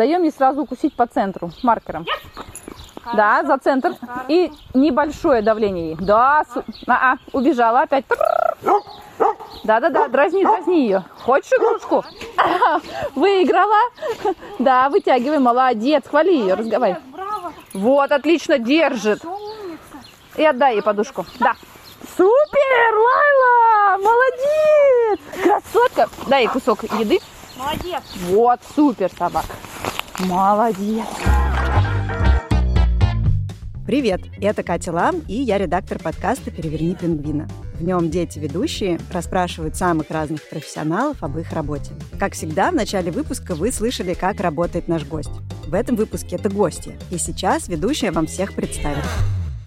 Даем ей сразу укусить по центру маркером. Да, за центр. И небольшое давление ей. Да, су... а, -а убежала опять. Да-да-да, дразни, дразни ее. Хочешь игрушку? Выиграла. Да, вытягивай, молодец, хвали ее, разговаривай. Вот, отлично, держит. И отдай ей подушку. Да. Супер, Лайла, молодец. Красотка. Дай ей кусок еды. Молодец. Вот, супер собака. Молодец. Привет, это Катя Лам, и я редактор подкаста «Переверни пингвина». В нем дети-ведущие расспрашивают самых разных профессионалов об их работе. Как всегда, в начале выпуска вы слышали, как работает наш гость. В этом выпуске это гости, и сейчас ведущая вам всех представит.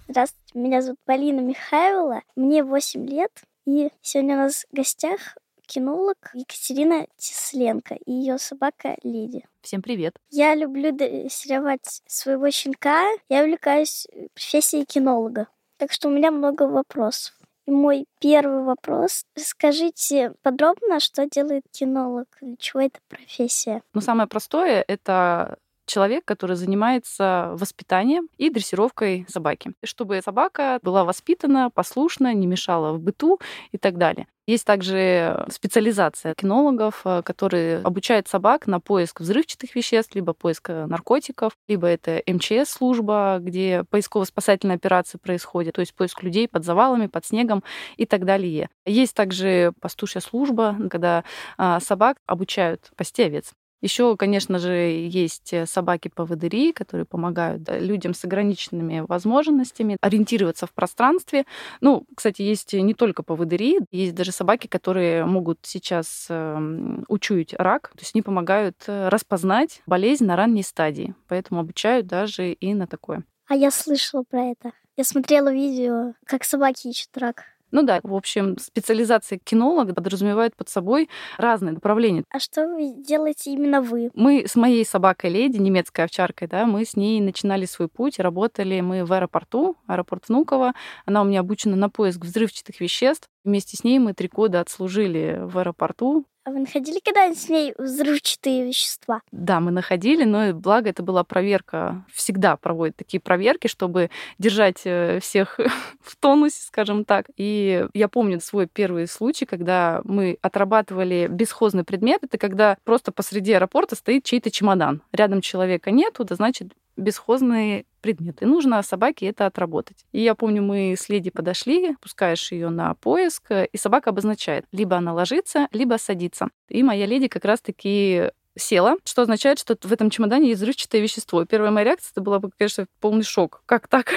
Здравствуйте, меня зовут Полина Михайлова, мне 8 лет, и сегодня у нас в гостях кинолог Екатерина Тесленко и ее собака Лиди. Всем привет. Я люблю дрессировать своего щенка. Я увлекаюсь профессией кинолога. Так что у меня много вопросов. И мой первый вопрос. Скажите подробно, что делает кинолог, для чего эта профессия? Ну, самое простое — это человек, который занимается воспитанием и дрессировкой собаки, чтобы собака была воспитана, послушна, не мешала в быту и так далее. Есть также специализация кинологов, э, которые обучают собак на поиск взрывчатых веществ, либо поиск э, наркотиков, либо это МЧС-служба, где поисково-спасательная операция происходит, то есть поиск людей под завалами, под снегом и так далее. Есть также пастушья служба, когда а, собак обучают пасти овец. Еще, конечно же, есть э, собаки-поводыри, которые помогают людям с ограниченными возможностями ориентироваться в пространстве. Ну, кстати, есть не только поводыри, есть даже собаки, которые могут сейчас эм, учуять рак, то есть они помогают э, распознать болезнь на ранней стадии, поэтому обучают даже и на такое. А я слышала про это. Я смотрела видео, как собаки ищут рак. Ну да, в общем, специализация кинолога подразумевает под собой разные направления. А что вы делаете именно вы? Мы с моей собакой Леди, немецкой овчаркой, да, мы с ней начинали свой путь, работали мы в аэропорту, аэропорт Внуково. Она у меня обучена на поиск взрывчатых веществ. Вместе с ней мы три года отслужили в аэропорту, а вы находили когда-нибудь с ней взрывчатые вещества? Да, мы находили, но благо это была проверка. Всегда проводят такие проверки, чтобы держать э, всех в тонусе, скажем так. И я помню свой первый случай, когда мы отрабатывали бесхозный предмет. Это когда просто посреди аэропорта стоит чей-то чемодан. Рядом человека нету, да значит бесхозные предметы. Нужно собаке это отработать. И я помню, мы с леди подошли, пускаешь ее на поиск, и собака обозначает, либо она ложится, либо садится. И моя леди как раз-таки села, что означает, что в этом чемодане есть взрывчатое вещество. Первая моя реакция это была, конечно, полный шок. Как так?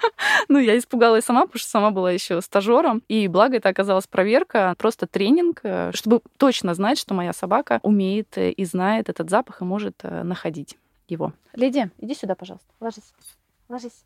ну, я испугалась сама, потому что сама была еще стажером. И благо это оказалась проверка, просто тренинг, э, чтобы точно знать, что моя собака умеет и знает этот запах и может э, находить его. Леди, иди сюда, пожалуйста. Ложись. Ложись.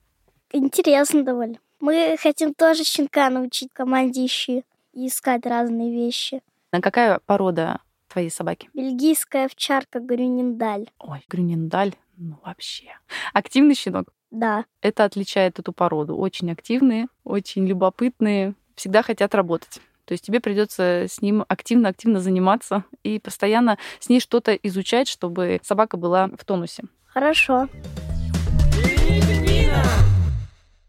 Интересно довольно. Мы хотим тоже щенка научить команде ищи и искать разные вещи. А какая порода твоей собаки? Бельгийская овчарка Грюниндаль. Ой, Грюниндаль, ну вообще. Активный щенок? Да. Это отличает эту породу. Очень активные, очень любопытные, всегда хотят работать. То есть тебе придется с ним активно-активно заниматься и постоянно с ней что-то изучать, чтобы собака была в тонусе. Хорошо.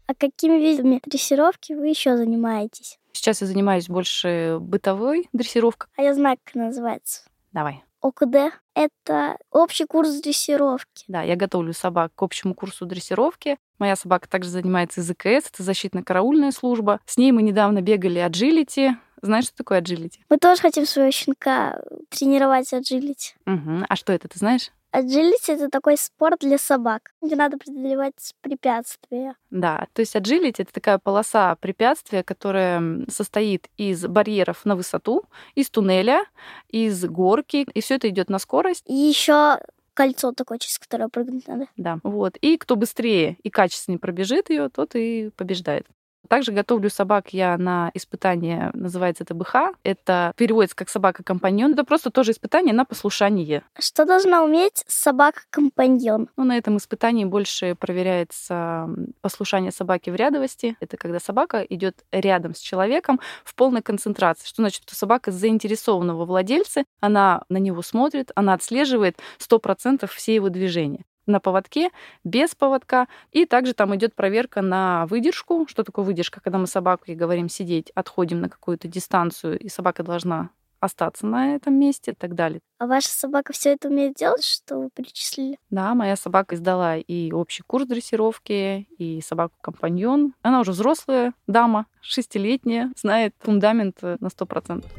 А какими видами дрессировки вы еще занимаетесь? Сейчас я занимаюсь больше бытовой дрессировкой. А я знаю, как называется. Давай. ОКД — это общий курс дрессировки. Да, я готовлю собак к общему курсу дрессировки. Моя собака также занимается ЗКС, это защитно-караульная служба. С ней мы недавно бегали аджилити, знаешь, что такое аджилити? Мы тоже хотим своего щенка тренировать аджилити. Угу. А что это, ты знаешь? Аджилити — это такой спорт для собак, где надо преодолевать препятствия. Да, то есть аджилити — это такая полоса препятствия, которая состоит из барьеров на высоту, из туннеля, из горки, и все это идет на скорость. И еще кольцо такое, через которое прыгнуть надо. Да, вот. И кто быстрее и качественнее пробежит ее, тот и побеждает. Также готовлю собак я на испытание, называется это БХ. Это переводится как собака-компаньон. Это просто тоже испытание на послушание. Что должна уметь собака-компаньон? Ну, на этом испытании больше проверяется послушание собаки в рядовости. Это когда собака идет рядом с человеком в полной концентрации. Что значит, что собака заинтересована во владельце, она на него смотрит, она отслеживает 100% все его движения на поводке, без поводка. И также там идет проверка на выдержку. Что такое выдержка? Когда мы с собакой говорим сидеть, отходим на какую-то дистанцию, и собака должна остаться на этом месте и так далее. А ваша собака все это умеет делать, что вы перечислили? Да, моя собака сдала и общий курс дрессировки, и собаку-компаньон. Она уже взрослая дама, шестилетняя, знает фундамент на сто процентов.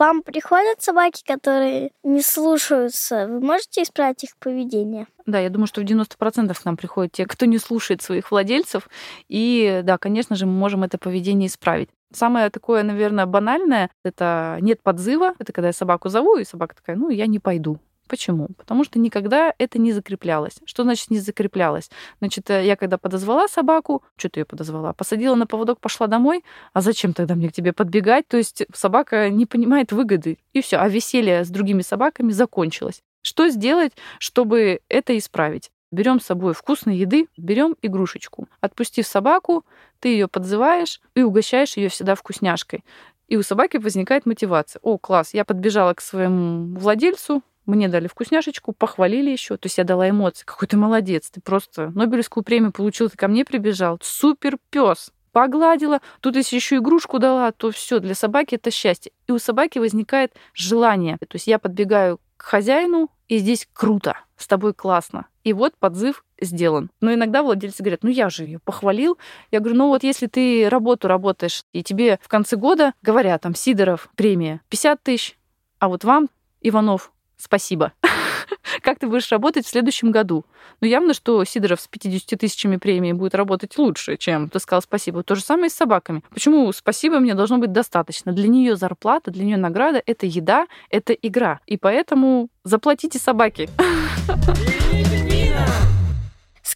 Вам приходят собаки, которые не слушаются. Вы можете исправить их поведение? Да, я думаю, что в 90% к нам приходят те, кто не слушает своих владельцев. И да, конечно же, мы можем это поведение исправить. Самое такое, наверное, банальное — это нет подзыва. Это когда я собаку зову, и собака такая, ну, я не пойду. Почему? Потому что никогда это не закреплялось. Что значит не закреплялось? Значит, э, я когда подозвала собаку, что ты ее подозвала? Посадила на поводок, пошла домой. А зачем тогда мне к тебе подбегать? То есть собака не понимает выгоды. И все. А веселье с другими собаками закончилось. Что сделать, чтобы это исправить? Берем с собой вкусной еды, берем игрушечку. Отпустив собаку, ты ее подзываешь и угощаешь ее всегда вкусняшкой. И у собаки возникает мотивация. О, класс, я подбежала к своему владельцу, мне дали вкусняшечку, похвалили еще. То есть я дала эмоции. Какой ты молодец, ты просто Нобелевскую премию получил, ты ко мне прибежал. Супер пес погладила, тут если еще игрушку дала, то все для собаки это счастье. И у собаки возникает желание. То есть я подбегаю к хозяину, и здесь круто, с тобой классно. И вот подзыв сделан. Но иногда владельцы говорят, ну я же ее похвалил. Я говорю, ну вот если ты работу работаешь, и тебе в конце года говорят, там, Сидоров, премия 50 тысяч, а вот вам, Иванов, спасибо. как ты будешь работать в следующем году? Ну, явно, что Сидоров с 50 тысячами премии будет работать лучше, чем ты сказал спасибо. То же самое и с собаками. Почему спасибо мне должно быть достаточно? Для нее зарплата, для нее награда — это еда, это игра. И поэтому заплатите собаке.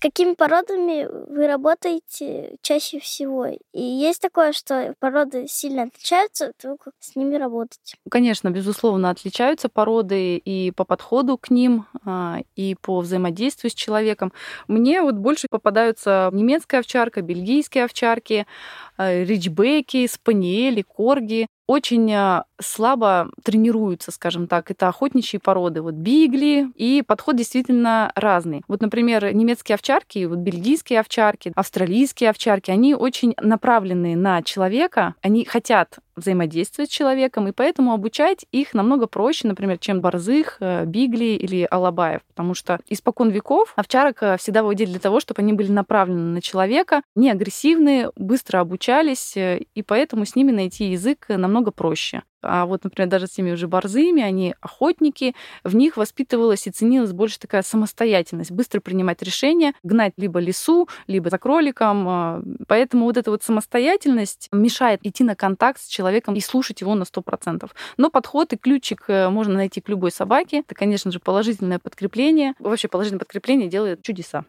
Какими породами вы работаете чаще всего? И есть такое, что породы сильно отличаются, то как с ними работать? Конечно, безусловно, отличаются породы и по подходу к ним, а, и по взаимодействию с человеком. Мне вот больше попадаются немецкая овчарка, бельгийские овчарки, а, ричбеки, спаниели, корги очень а, слабо тренируются, скажем так. Это охотничьи породы, вот бигли, и подход действительно разный. Вот, например, немецкие овчарки, вот бельгийские овчарки, австралийские овчарки, они очень направлены на человека, они хотят взаимодействовать с человеком, и поэтому обучать их намного проще, например, чем борзых, э, бигли или алабаев, потому что испокон веков овчарок э, всегда выводили для того, чтобы они были направлены на человека, не агрессивные, быстро обучались, э, и поэтому с ними найти язык намного проще. А вот, например, даже с теми уже борзыми, они охотники, в них воспитывалась и ценилась больше такая самостоятельность, быстро принимать решения, гнать либо лесу, либо за кроликом. А, поэтому вот эта вот самостоятельность мешает идти на контакт с человеком и слушать его на 100%. Но подход и ключик э, можно найти к любой собаке. Это, конечно же, положительное подкрепление. Вообще положительное подкрепление делает чудеса.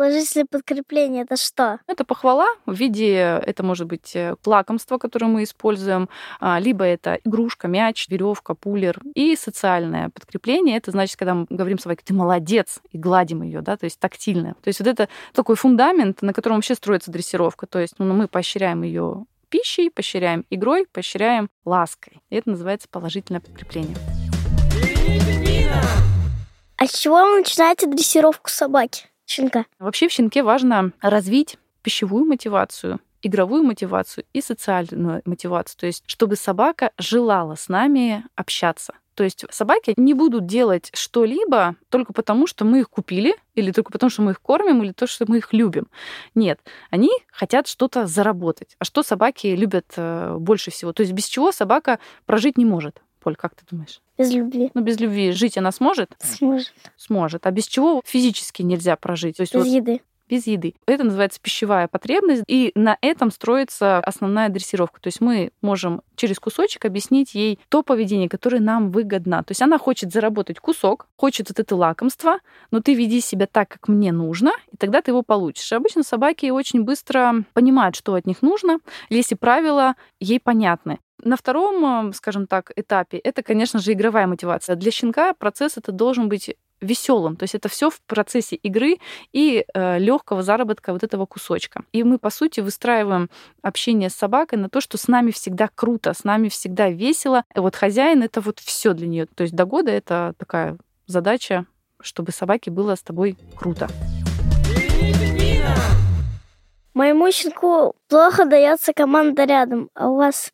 Положительное подкрепление это что? Это похвала в виде, это может быть э, лакомство, которое мы используем, а, либо это игрушка, мяч, веревка, пулер. И социальное подкрепление, это значит, когда мы говорим собаке, ты молодец, и гладим ее, да, то есть тактильное. То есть вот это такой фундамент, на котором вообще строится дрессировка. То есть ну, мы поощряем ее пищей, поощряем игрой, поощряем лаской. И это называется положительное подкрепление. А с чего вы начинаете дрессировку собаки? Щенка? Вообще в щенке важно развить пищевую мотивацию, игровую мотивацию и социальную мотивацию. То есть, чтобы собака желала с нами общаться. То есть собаки не будут делать что-либо только потому, что мы их купили, или только потому, что мы их кормим, или то, что мы их любим. Нет, они хотят что-то заработать. А что собаки любят э, больше всего? То есть без чего собака прожить не может. Поль, как ты думаешь? Без любви. Ну, без любви жить она сможет? Сможет. Сможет. А без чего физически нельзя прожить? То есть без вот еды. без еды. Это называется пищевая потребность, и на этом строится основная дрессировка. То есть мы можем через кусочек объяснить ей то поведение, которое нам выгодно. То есть она хочет заработать кусок, хочет вот это лакомство, но ты веди себя так, как мне нужно, и тогда ты его получишь. И обычно собаки очень быстро понимают, что от них нужно, если правила ей понятны. На втором, скажем так, этапе это, конечно же, игровая мотивация. Для щенка процесс это должен быть веселым. То есть это все в процессе игры и э, легкого заработка вот этого кусочка. И мы, по сути, выстраиваем общение с собакой на то, что с нами всегда круто, с нами всегда весело. И вот хозяин это вот все для нее. То есть до года это такая задача, чтобы собаке было с тобой круто. Моему щенку плохо дается команда рядом, а у вас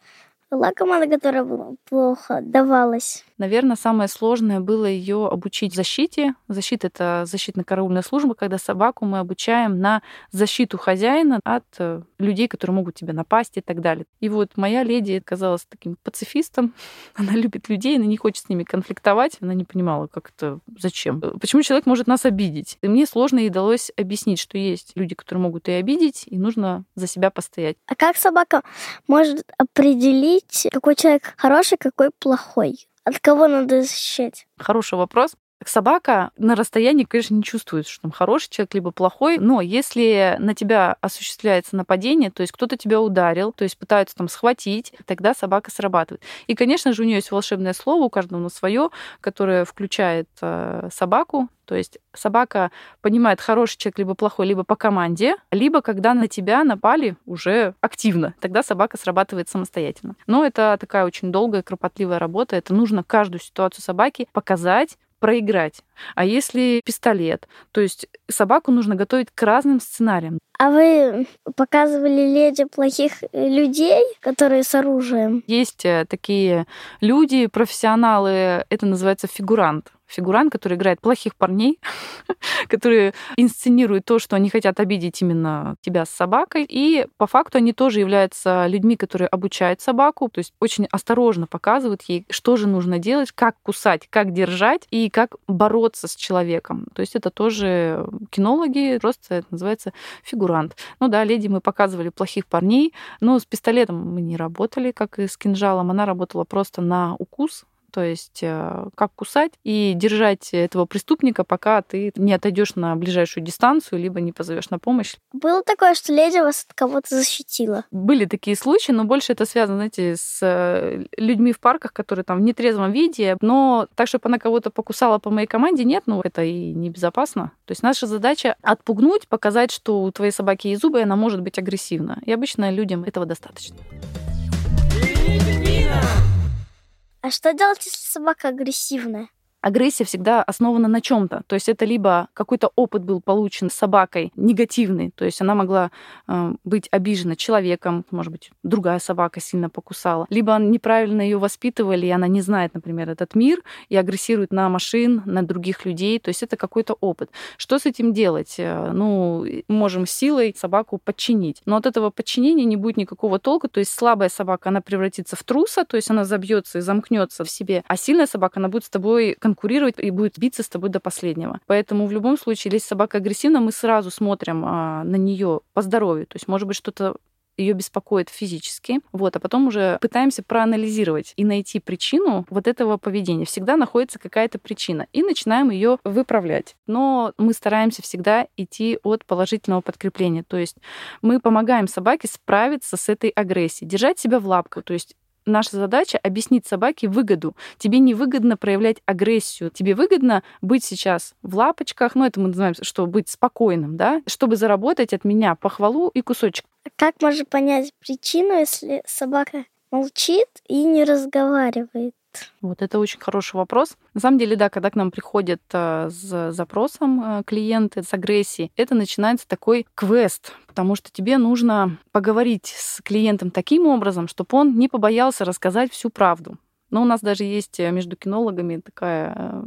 была которая плохо давалась? Наверное, самое сложное было ее обучить защите. Защита — это защитно-караульная служба, когда собаку мы обучаем на защиту хозяина от э, людей, которые могут тебе напасть и так далее. И вот моя леди казалась таким пацифистом. Она любит людей, она не хочет с ними конфликтовать. Она не понимала, как это, зачем. Почему человек может нас обидеть? И мне сложно ей удалось объяснить, что есть люди, которые могут и обидеть, и нужно за себя постоять. А как собака может определить, какой человек хороший, какой плохой? От кого надо защищать? Хороший вопрос. Собака на расстоянии, конечно, не чувствует, что там хороший человек, либо плохой, но если на тебя осуществляется нападение, то есть кто-то тебя ударил, то есть пытаются там схватить, тогда собака срабатывает. И, конечно же, у нее есть волшебное слово, у каждого на свое, которое включает э, собаку, то есть собака понимает, хороший человек либо плохой, либо по команде, либо когда на тебя напали уже активно. Тогда собака срабатывает самостоятельно. Но это такая очень долгая, кропотливая работа. Это нужно каждую ситуацию собаки показать, проиграть. А если пистолет, то есть собаку нужно готовить к разным сценариям. А вы показывали леди плохих э, людей, которые с оружием? Есть э, такие люди, профессионалы, это называется фигурант фигурант, который играет плохих парней, которые инсценируют то, что они хотят обидеть именно тебя с собакой. И по факту они тоже являются людьми, которые обучают собаку, то есть очень осторожно показывают ей, что же нужно делать, как кусать, как держать и как бороться с человеком. То есть это тоже кинологи, просто это называется фигурант. Ну да, леди мы показывали плохих парней, но с пистолетом мы не работали, как и с кинжалом. Она работала просто на укус, то есть э, как кусать и держать этого преступника, пока ты не отойдешь на ближайшую дистанцию, либо не позовешь на помощь. Было такое, что леди вас от кого-то защитила? Были такие случаи, но больше это связано, знаете, с э, людьми в парках, которые там в нетрезвом виде, но так, чтобы она кого-то покусала по моей команде, нет, ну это и небезопасно. То есть наша задача отпугнуть, показать, что у твоей собаки есть зубы, и она может быть агрессивна. И обычно людям этого достаточно. А что делать, если собака агрессивная? Агрессия всегда основана на чем-то. То есть это либо какой-то опыт был получен с собакой негативный, то есть она могла э, быть обижена человеком, может быть, другая собака сильно покусала, либо неправильно ее воспитывали, и она не знает, например, этот мир и агрессирует на машин, на других людей. То есть это какой-то опыт. Что с этим делать? Э, ну, можем силой собаку подчинить. Но от этого подчинения не будет никакого толка. То есть слабая собака, она превратится в труса, то есть она забьется и замкнется в себе, а сильная собака, она будет с тобой конкурировать конкурировать и будет биться с тобой до последнего. Поэтому в любом случае, если собака агрессивна, мы сразу смотрим а, на нее по здоровью. То есть, может быть, что-то ее беспокоит физически, вот, а потом уже пытаемся проанализировать и найти причину вот этого поведения. Всегда находится какая-то причина, и начинаем ее выправлять. Но мы стараемся всегда идти от положительного подкрепления, то есть мы помогаем собаке справиться с этой агрессией, держать себя в лапку, то есть наша задача объяснить собаке выгоду. Тебе не выгодно проявлять агрессию. Тебе выгодно быть сейчас в лапочках, ну это мы называем, что быть спокойным, да, чтобы заработать от меня похвалу и кусочек. Как можно понять причину, если собака молчит и не разговаривает? Вот это очень хороший вопрос. На самом деле, да, когда к нам приходят э, с запросом э, клиенты, с агрессией, это начинается такой квест, потому что тебе нужно поговорить с клиентом таким образом, чтобы он не побоялся рассказать всю правду. Но у нас даже есть между кинологами такая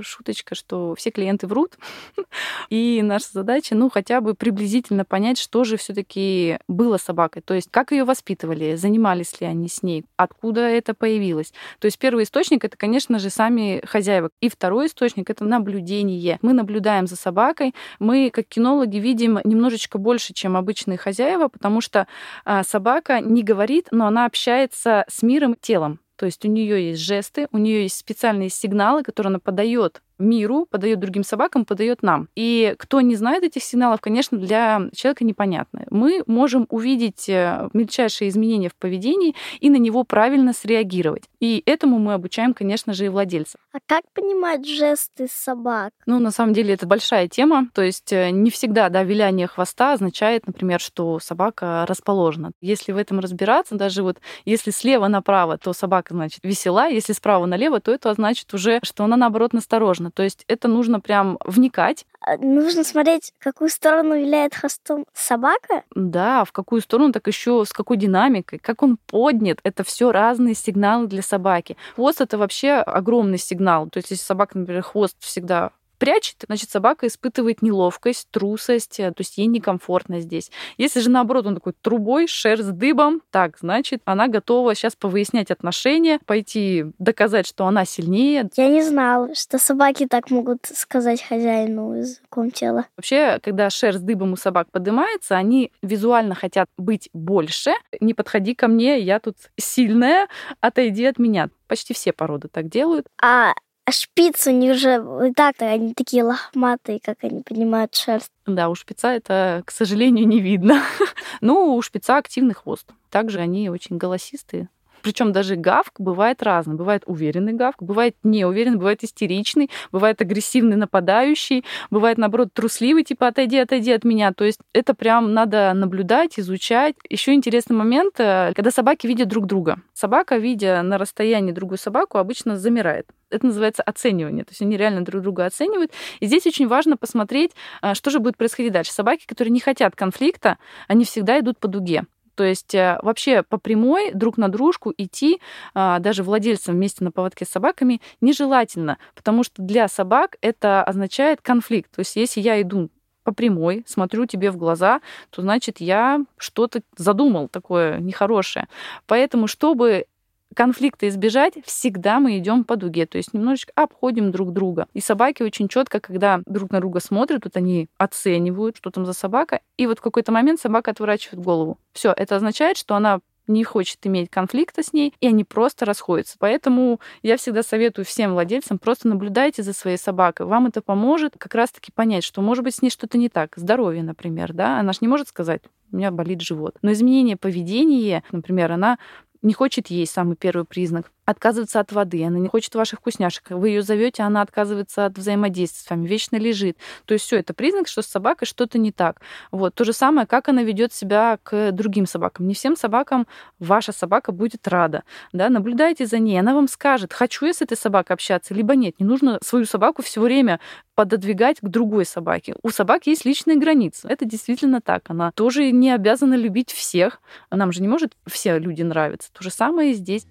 шуточка, что все клиенты врут, и наша задача, ну, хотя бы приблизительно понять, что же все таки было с собакой, то есть как ее воспитывали, занимались ли они с ней, откуда это появилось. То есть первый источник — это, конечно же, сами хозяева. И второй источник — это наблюдение. Мы наблюдаем за собакой, мы, как кинологи, видим немножечко больше, чем обычные хозяева, потому что а, собака не говорит, но она общается с миром телом. То есть у нее есть жесты, у нее есть специальные сигналы, которые она подает миру, подает другим собакам, подает нам. И кто не знает этих сигналов, конечно, для человека непонятно. Мы можем увидеть э, мельчайшие изменения в поведении и на него правильно среагировать. И этому мы обучаем, конечно же, и владельцев. А как понимать жесты собак? Ну, на самом деле, это большая тема. То есть э, не всегда, да, виляние хвоста означает, например, что собака расположена. Если в этом разбираться, даже вот если слева направо, то собака, значит, весела, если справа налево, то это значит уже, что она, наоборот, насторожена важно. То есть это нужно прям вникать. А, нужно смотреть, в какую сторону виляет хвостом собака. Да, в какую сторону, так еще с какой динамикой, как он поднят. Это все разные сигналы для собаки. Хвост это вообще огромный сигнал. То есть если собака, например, хвост всегда прячет, значит, собака испытывает неловкость, трусость, э, то есть ей некомфортно здесь. Если же наоборот он такой трубой, шерсть дыбом, так, значит, она готова сейчас повыяснять отношения, пойти доказать, что она сильнее. Я не знала, что собаки так могут сказать хозяину языком тела. Вообще, когда шерсть дыбом у собак поднимается, они визуально хотят быть больше. Не подходи ко мне, я тут сильная, отойди от меня. Почти все породы так делают. А а шпиц у них же и так-то они такие лохматые, как они поднимают шерсть. Да, у шпица это, к сожалению, не видно. ну, у шпица активный хвост. Также они очень голосистые. Причем даже гавк бывает разный. Бывает уверенный гавк, бывает неуверенный, бывает истеричный, бывает агрессивный нападающий, бывает, наоборот, трусливый, типа отойди, отойди от меня. То есть это прям надо наблюдать, изучать. Еще интересный момент, э, когда собаки видят друг друга. Собака, видя на расстоянии другую собаку, обычно замирает это называется оценивание. То есть они реально друг друга оценивают. И здесь очень важно посмотреть, а, что же будет происходить дальше. Собаки, которые не хотят конфликта, они всегда идут по дуге. То есть э, вообще по прямой друг на дружку идти а, даже владельцам вместе на поводке с собаками нежелательно, потому что для собак это означает конфликт. То есть если я иду по прямой, смотрю тебе в глаза, то значит я что-то задумал такое нехорошее. Поэтому, чтобы конфликта избежать, всегда мы идем по дуге, то есть немножечко обходим друг друга. И собаки очень четко, когда друг на друга смотрят, вот они оценивают, что там за собака, и вот в какой-то момент собака отворачивает голову. Все, это означает, что она не хочет иметь конфликта с ней, и они просто расходятся. Поэтому я всегда советую всем владельцам просто наблюдайте за своей собакой. Вам это поможет как раз-таки понять, что может быть с ней что-то не так. Здоровье, например, да, она же не может сказать, у меня болит живот. Но изменение поведения, например, она не хочет есть, самый первый признак отказывается от воды, она не хочет ваших вкусняшек. Вы ее зовете, она отказывается от взаимодействия с вами, вечно лежит. То есть все это признак, что с собакой что-то не так. Вот то же самое, как она ведет себя к другим собакам. Не всем собакам ваша собака будет рада. Да? Наблюдайте за ней, она вам скажет, хочу я с этой собакой общаться, либо нет. Не нужно свою собаку все время пододвигать к другой собаке. У собак есть личные границы. Это действительно так. Она тоже не обязана любить всех. Нам же не может все люди нравиться. То же самое и здесь.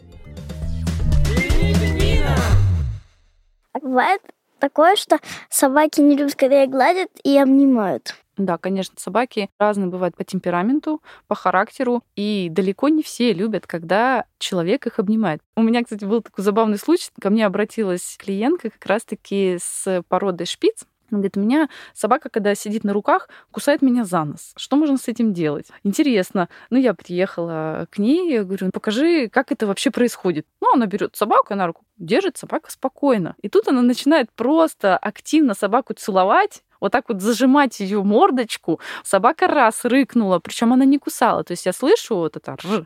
Бывает такое, что собаки не любят, когда их гладят и обнимают. Да, конечно, собаки разные бывают по темпераменту, по характеру, и далеко не все любят, когда человек их обнимает. У меня, кстати, был такой забавный случай. Ко мне обратилась клиентка как раз-таки с породой шпиц. Она говорит, у меня собака, когда сидит на руках, кусает меня за нос. Что можно с этим делать? Интересно. Ну, я приехала к ней, я говорю, покажи, как это вообще происходит. Ну, она берет собаку, на руку держит, собака спокойно. И тут она начинает просто активно собаку целовать, вот так вот зажимать ее мордочку. Собака раз рыкнула, причем она не кусала. То есть я слышу вот это рж,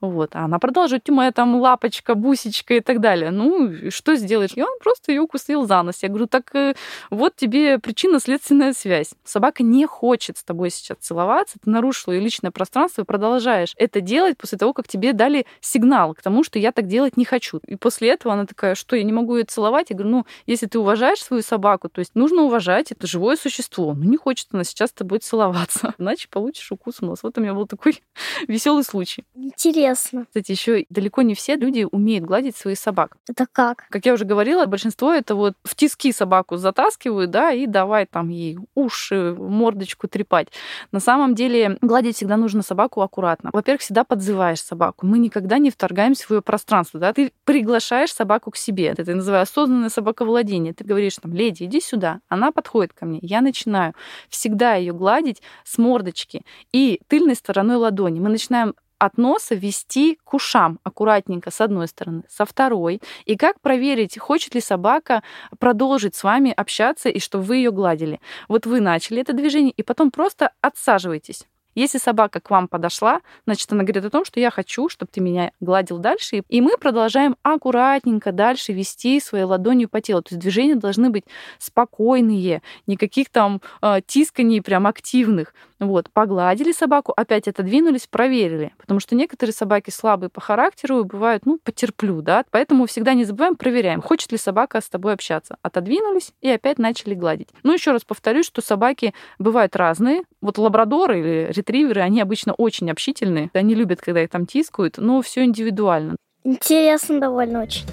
вот. А она продолжит, моя там лапочка, бусечка и так далее. Ну, что сделаешь? И он просто ее укусил за нос. Я говорю, так э, вот тебе причинно-следственная связь. Собака не хочет с тобой сейчас целоваться, ты нарушила ее личное пространство и продолжаешь это делать после того, как тебе дали сигнал к тому, что я так делать не хочу. И после этого она такая, что я не могу ее целовать? Я говорю, ну, если ты уважаешь свою собаку, то есть нужно уважать, это живое существо. Ну, не хочет она сейчас с тобой целоваться, иначе получишь укус в нос. Вот у меня был такой веселый случай интересно. Кстати, еще далеко не все люди умеют гладить своих собак. Это как? Как я уже говорила, большинство это вот в тиски собаку затаскивают, да, и давай там ей уши, мордочку трепать. На самом деле гладить всегда нужно собаку аккуратно. Во-первых, всегда подзываешь собаку. Мы никогда не вторгаемся в ее пространство, да. Ты приглашаешь собаку к себе. Это я называю осознанное собаковладение. Ты говоришь там, леди, иди сюда. Она подходит ко мне. Я начинаю всегда ее гладить с мордочки и тыльной стороной ладони. Мы начинаем от носа вести к ушам аккуратненько с одной стороны, со второй. И как проверить, хочет ли собака продолжить с вами общаться и что вы ее гладили. Вот вы начали это движение, и потом просто отсаживайтесь. Если собака к вам подошла, значит, она говорит о том, что я хочу, чтобы ты меня гладил дальше. И мы продолжаем аккуратненько дальше вести своей ладонью по телу. То есть движения должны быть спокойные, никаких там э, тисканий прям активных. Вот, погладили собаку, опять отодвинулись, проверили. Потому что некоторые собаки слабые по характеру бывают, ну, потерплю, да. Поэтому всегда не забываем, проверяем, хочет ли собака с тобой общаться. Отодвинулись и опять начали гладить. Ну, еще раз повторюсь, что собаки бывают разные. Вот лабрадоры или ретриверы, они обычно очень общительные. Они любят, когда их там тискают, но все индивидуально. Интересно довольно очень.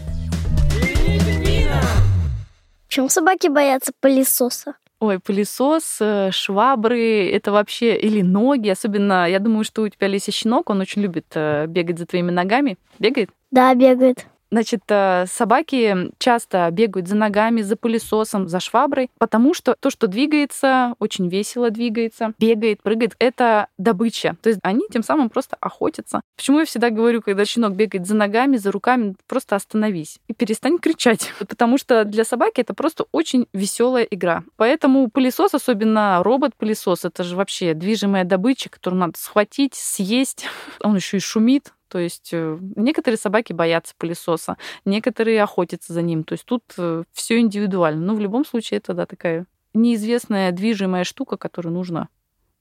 Почему собаки боятся пылесоса? Ой, пылесос, э, швабры, это вообще или ноги. Особенно, я думаю, что у тебя Леся щенок, он очень любит э, бегать за твоими ногами. Бегает? Да, бегает. Значит, э, собаки часто бегают за ногами, за пылесосом, за шваброй, потому что то, что двигается, очень весело двигается, бегает, прыгает, это добыча. То есть они тем самым просто охотятся. Почему я всегда говорю, когда щенок бегает за ногами, за руками, просто остановись и перестань кричать. Потому что для собаки это просто очень веселая игра. Поэтому пылесос, особенно робот-пылесос, это же вообще движимая добыча, которую надо схватить, съесть. Он еще и шумит, то есть э, некоторые собаки боятся пылесоса, некоторые охотятся за ним. То есть тут э, все индивидуально. Но в любом случае это да, такая неизвестная движимая штука, которую нужно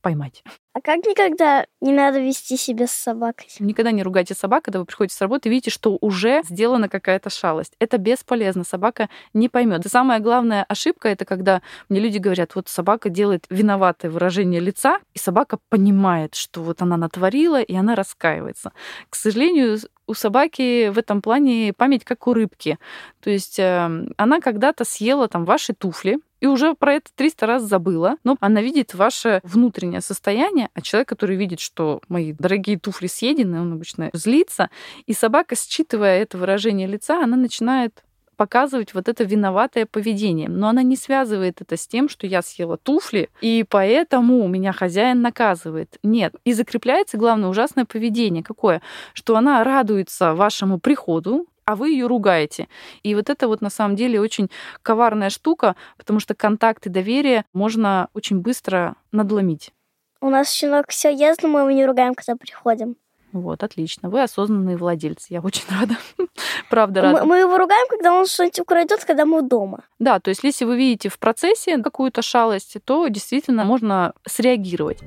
поймать. А как никогда не надо вести себя с собакой? Никогда не ругайте собак, когда вы приходите с работы и видите, что уже сделана какая-то шалость. Это бесполезно, собака не поймет. И самая главная ошибка это когда мне люди говорят, вот собака делает виноватое выражение лица, и собака понимает, что вот она натворила, и она раскаивается. К сожалению, у собаки в этом плане память как у рыбки. То есть э, она когда-то съела там ваши туфли, и уже про это 300 раз забыла, но она видит ваше внутреннее состояние, а человек, который видит, что мои дорогие туфли съедены, он обычно злится, и собака, считывая это выражение лица, она начинает показывать вот это виноватое поведение. Но она не связывает это с тем, что я съела туфли, и поэтому меня хозяин наказывает. Нет. И закрепляется, главное, ужасное поведение. Какое? Что она радуется вашему приходу, а вы ее ругаете. И вот это вот на самом деле очень коварная штука, потому что контакт и доверие можно очень быстро надломить. У нас щенок все но мы его не ругаем, когда приходим. Вот, отлично. Вы осознанные владельцы. Я очень рада. Правда рада. Мы, мы его ругаем, когда он что-нибудь украдет, когда мы дома. Да, то есть если вы видите в процессе какую-то шалость, то действительно можно среагировать.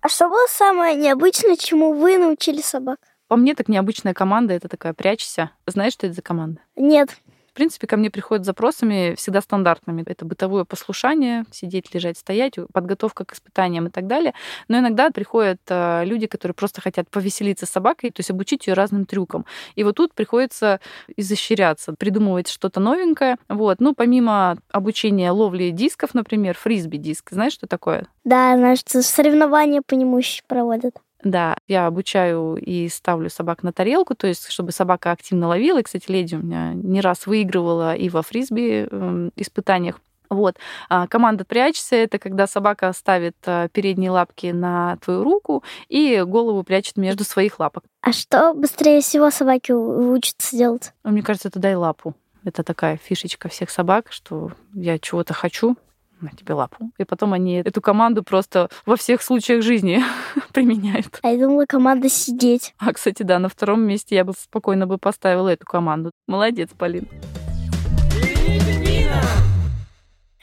А что было самое необычное, чему вы научили собак? По мне, так необычная команда — это такая «прячься». Знаешь, что это за команда? Нет. В принципе, ко мне приходят с запросами всегда стандартными. Это бытовое послушание, сидеть, лежать, стоять, подготовка к испытаниям и так далее. Но иногда приходят э, люди, которые просто хотят повеселиться с собакой, то есть обучить ее разным трюкам. И вот тут приходится изощряться, придумывать что-то новенькое. Вот. Ну, помимо обучения ловли дисков, например, фрисби-диск. Знаешь, что такое? Да, значит, соревнования по нему проводят. Да, я обучаю и ставлю собак на тарелку, то есть чтобы собака активно ловила. И, кстати, леди у меня не раз выигрывала и во фрисби э, испытаниях. Вот. А команда «Прячься» — это когда собака ставит э, передние лапки на твою руку и голову прячет между своих лапок. А что быстрее всего собаки учатся делать? Мне кажется, это дай лапу. Это такая фишечка всех собак, что я чего-то хочу, на тебе лапу. И потом они эту команду просто во всех случаях жизни применяют. А я думала, команда сидеть. А, кстати, да, на втором месте я бы спокойно бы поставила эту команду. Молодец, Полин.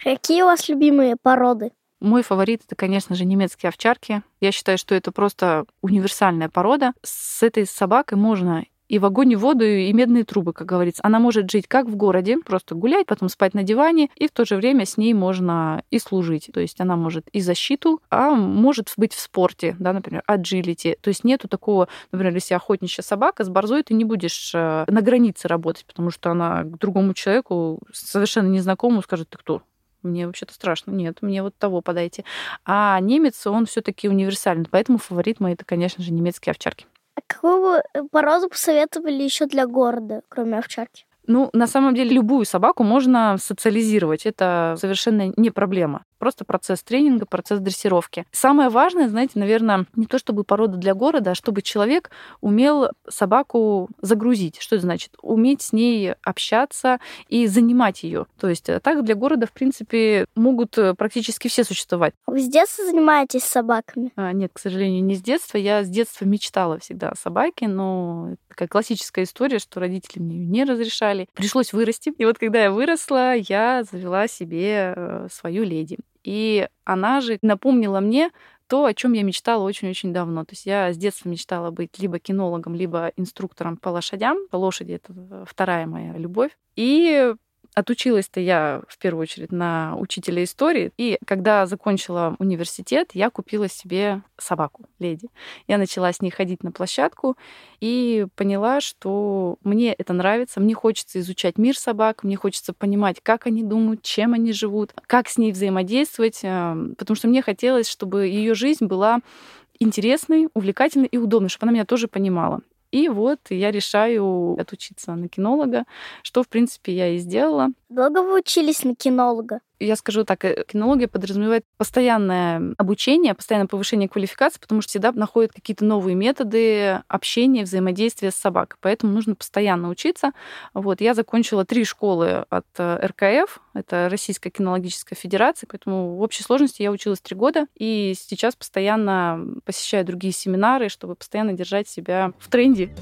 Какие у вас любимые породы? Мой фаворит это, конечно же, немецкие овчарки. Я считаю, что это просто универсальная порода. С этой собакой можно и в огонь, и в воду, и медные трубы, как говорится. Она может жить как в городе, просто гулять, потом спать на диване, и в то же время с ней можно и служить. То есть она может и защиту, а может быть в спорте, да, например, agility. То есть нету такого, например, если охотничья собака, с борзой ты не будешь э, на границе работать, потому что она к другому человеку, совершенно незнакомому, скажет, ты кто? Мне вообще-то страшно. Нет, мне вот того подайте. А немец, он все-таки универсальный. Поэтому фаворит мой это, конечно же, немецкие овчарки. А какую породу посоветовали еще для города, кроме овчарки? Ну, на самом деле, любую собаку можно социализировать. Это совершенно не проблема. Просто процесс тренинга, процесс дрессировки. Самое важное, знаете, наверное, не то чтобы порода для города, а чтобы человек умел собаку загрузить. Что это значит? Уметь с ней общаться и занимать ее. То есть э, так для города, в принципе, могут э, практически все существовать. Вы с детства занимаетесь собаками? А, нет, к сожалению, не с детства. Я с детства мечтала всегда о собаке, но такая классическая история, что родители мне ее не разрешали. Пришлось вырасти. И вот когда я выросла, я завела себе э, свою леди. И она же напомнила мне то, о чем я мечтала очень-очень давно. То есть я с детства мечтала быть либо кинологом, либо инструктором по лошадям. Лошади это э, вторая моя любовь. И Отучилась-то я в первую очередь на учителя истории. И когда закончила университет, я купила себе собаку, леди. Я начала с ней ходить на площадку и поняла, что мне это нравится. Мне хочется изучать мир собак, мне хочется понимать, как они думают, чем они живут, как с ней взаимодействовать, э, потому что мне хотелось, чтобы ее жизнь была интересной, увлекательной и удобной, чтобы она меня тоже понимала. И вот я решаю отучиться на кинолога, что, в принципе, я и сделала. Долго вы учились на кинолога? Я скажу так, э, кинология подразумевает постоянное обучение, постоянное повышение квалификации, потому что всегда находят какие-то новые методы общения, взаимодействия с собакой. Поэтому нужно постоянно учиться. Вот, я закончила три школы от э, РКФ, это Российская кинологическая федерация, поэтому в общей сложности я училась три года, и сейчас постоянно посещаю другие семинары, чтобы постоянно держать себя в тренде.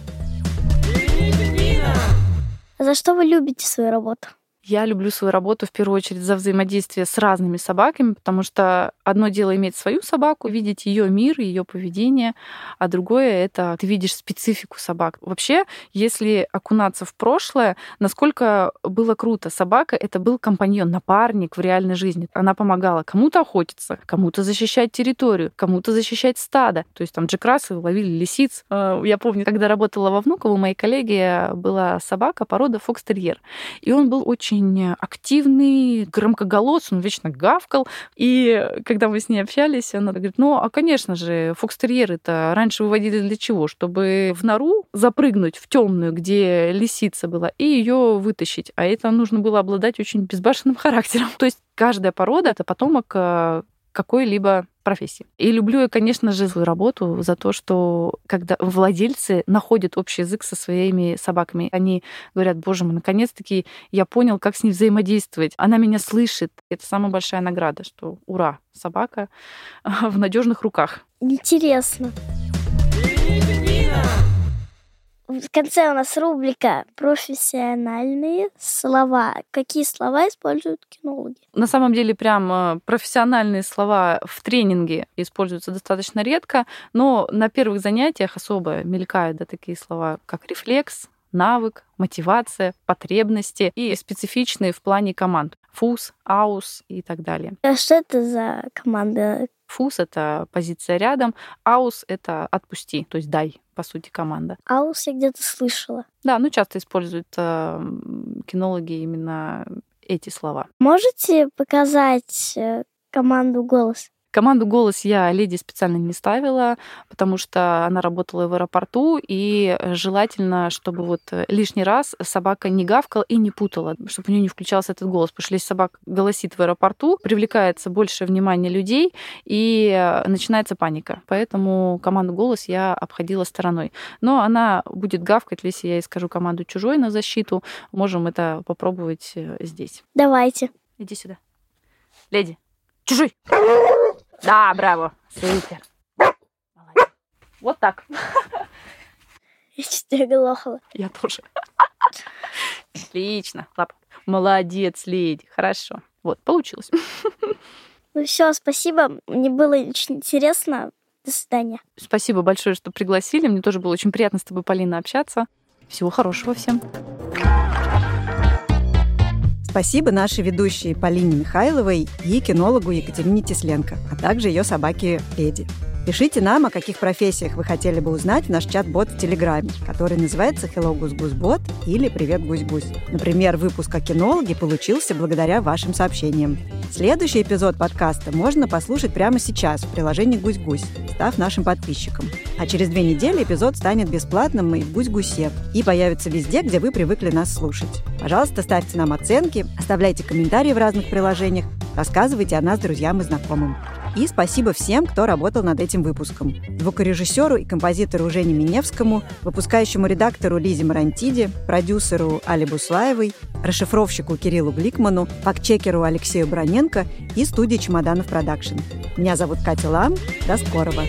За что вы любите свою работу? Я люблю свою работу в первую очередь за взаимодействие с разными собаками, потому что одно дело иметь свою собаку, видеть ее мир, ее поведение, а другое это ты видишь специфику собак. Вообще, если окунаться в прошлое, насколько было круто. Собака это был компаньон, напарник в реальной жизни. Она помогала кому-то охотиться, кому-то защищать территорию, кому-то защищать стадо. То есть там Джек ловили лисиц. Э, я помню, когда работала во Внуково, у моей коллеги была собака порода фокстерьер. И он был очень очень активный, громкоголосый, он вечно гавкал. И когда мы с ней общались, она говорит, ну, а, конечно же, фокстерьеры-то раньше выводили для чего? Чтобы в нору запрыгнуть в темную, где лисица была, и ее вытащить. А это нужно было обладать очень безбашенным характером. То есть каждая порода — это потомок э, какой-либо профессии. И люблю я, конечно же, свою работу за то, что когда владельцы находят общий язык со своими собаками, они говорят, боже мой, наконец-таки я понял, как с ней взаимодействовать. Она меня слышит. Это самая большая награда, что ура, собака в надежных руках. Интересно. В конце у нас рубрика «Профессиональные слова». Какие слова используют кинологи? На самом деле, прям э, профессиональные слова в тренинге используются достаточно редко, но на первых занятиях особо мелькают да, такие слова, как рефлекс, навык, мотивация, потребности и специфичные в плане команд. ФУС, АУС и так далее. А что это за команда? ФУС — это позиция рядом, АУС — это отпусти, то есть дай, по сути, команда. АУС я где-то слышала. Да, ну часто используют э, кинологи именно эти слова. Можете показать э, команду «Голос»? Команду «Голос» я леди специально не ставила, потому что она работала в аэропорту, и желательно, чтобы вот лишний раз собака не гавкала и не путала, чтобы у нее не включался этот голос. Потому что если собака голосит в аэропорту, привлекается больше внимания людей, и начинается паника. Поэтому команду «Голос» я обходила стороной. Но она будет гавкать, если я ей скажу команду «Чужой» на защиту. Можем это попробовать э, здесь. Давайте. Иди сюда. Леди, чужой! Да, браво. Супер. Молодец. Вот так. Я чуть не оглохла. Я тоже. Отлично. Лап. Молодец, леди. Хорошо. Вот, получилось. Ну все, спасибо. Мне было очень интересно. До свидания. Спасибо большое, что пригласили. Мне тоже было очень приятно с тобой, Полина, общаться. Всего хорошего всем. Спасибо нашей ведущей Полине Михайловой и кинологу Екатерине Тесленко, а также ее собаке Леди. Пишите нам, о каких профессиях вы хотели бы узнать в наш чат-бот в Телеграме, который называется Hello Гусь Гусь Бот или Привет Гусь Гусь. Например, выпуск о кинологе получился благодаря вашим сообщениям. Следующий эпизод подкаста можно послушать прямо сейчас в приложении Гусь Гусь, став нашим подписчиком. А через две недели эпизод станет бесплатным и в Гусь Гусе и появится везде, где вы привыкли нас слушать. Пожалуйста, ставьте нам оценки, оставляйте комментарии в разных приложениях, рассказывайте о нас друзьям и знакомым. И спасибо всем, кто работал над этим выпуском. Звукорежиссеру и композитору Жене Миневскому, выпускающему редактору Лизе Марантиде, продюсеру Али Буслаевой, расшифровщику Кириллу Гликману, фактчекеру Алексею Броненко и студии «Чемоданов Продакшн». Меня зовут Катя Лам. До скорого!